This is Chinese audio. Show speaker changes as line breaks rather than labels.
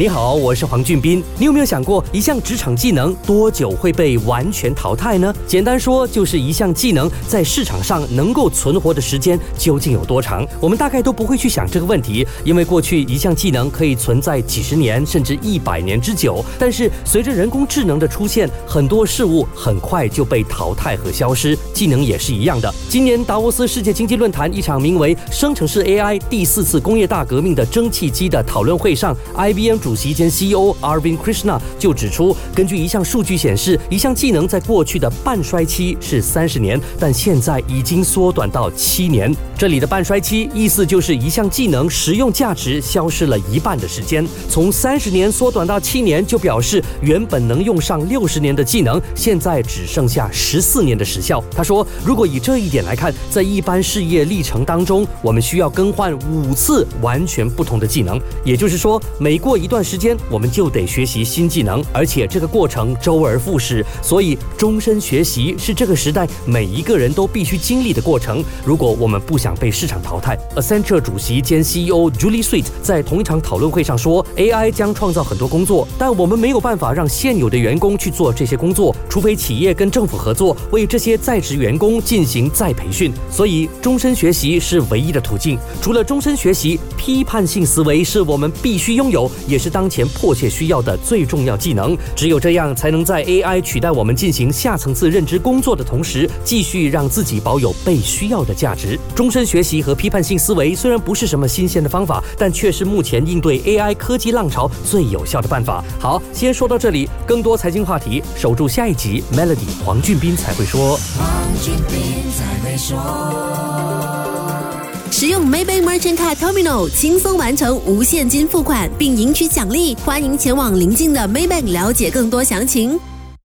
你好，我是黄俊斌。你有没有想过，一项职场技能多久会被完全淘汰呢？简单说，就是一项技能在市场上能够存活的时间究竟有多长？我们大概都不会去想这个问题，因为过去一项技能可以存在几十年甚至一百年之久。但是随着人工智能的出现，很多事物很快就被淘汰和消失，技能也是一样的。今年达沃斯世界经济论坛一场名为“生成式 AI 第四次工业大革命”的蒸汽机的讨论会上，IBM。主席兼 CEO Arvin Krishna 就指出，根据一项数据显示，一项技能在过去的半衰期是三十年，但现在已经缩短到七年。这里的半衰期意思就是一项技能实用价值消失了一半的时间。从三十年缩短到七年，就表示原本能用上六十年的技能，现在只剩下十四年的时效。他说，如果以这一点来看，在一般事业历程当中，我们需要更换五次完全不同的技能，也就是说，每过一段。段时间我们就得学习新技能，而且这个过程周而复始，所以终身学习是这个时代每一个人都必须经历的过程。如果我们不想被市场淘汰，Accenture 主席兼 CEO Julie Sweet 在同一场讨论会上说：“AI 将创造很多工作，但我们没有办法让现有的员工去做这些工作，除非企业跟政府合作，为这些在职员工进行再培训。所以终身学习是唯一的途径。除了终身学习，批判性思维是我们必须拥有，也是。”当前迫切需要的最重要技能，只有这样才能在 AI 取代我们进行下层次认知工作的同时，继续让自己保有被需要的价值。终身学习和批判性思维虽然不是什么新鲜的方法，但却是目前应对 AI 科技浪潮最有效的办法。好，先说到这里，更多财经话题，守住下一集。Melody 黄俊斌才会说。
黄俊斌才会说。
使用 Maybank Merchant Card Terminal 轻松完成无现金付款，并赢取奖励。欢迎前往邻近的 Maybank 了解更多详情。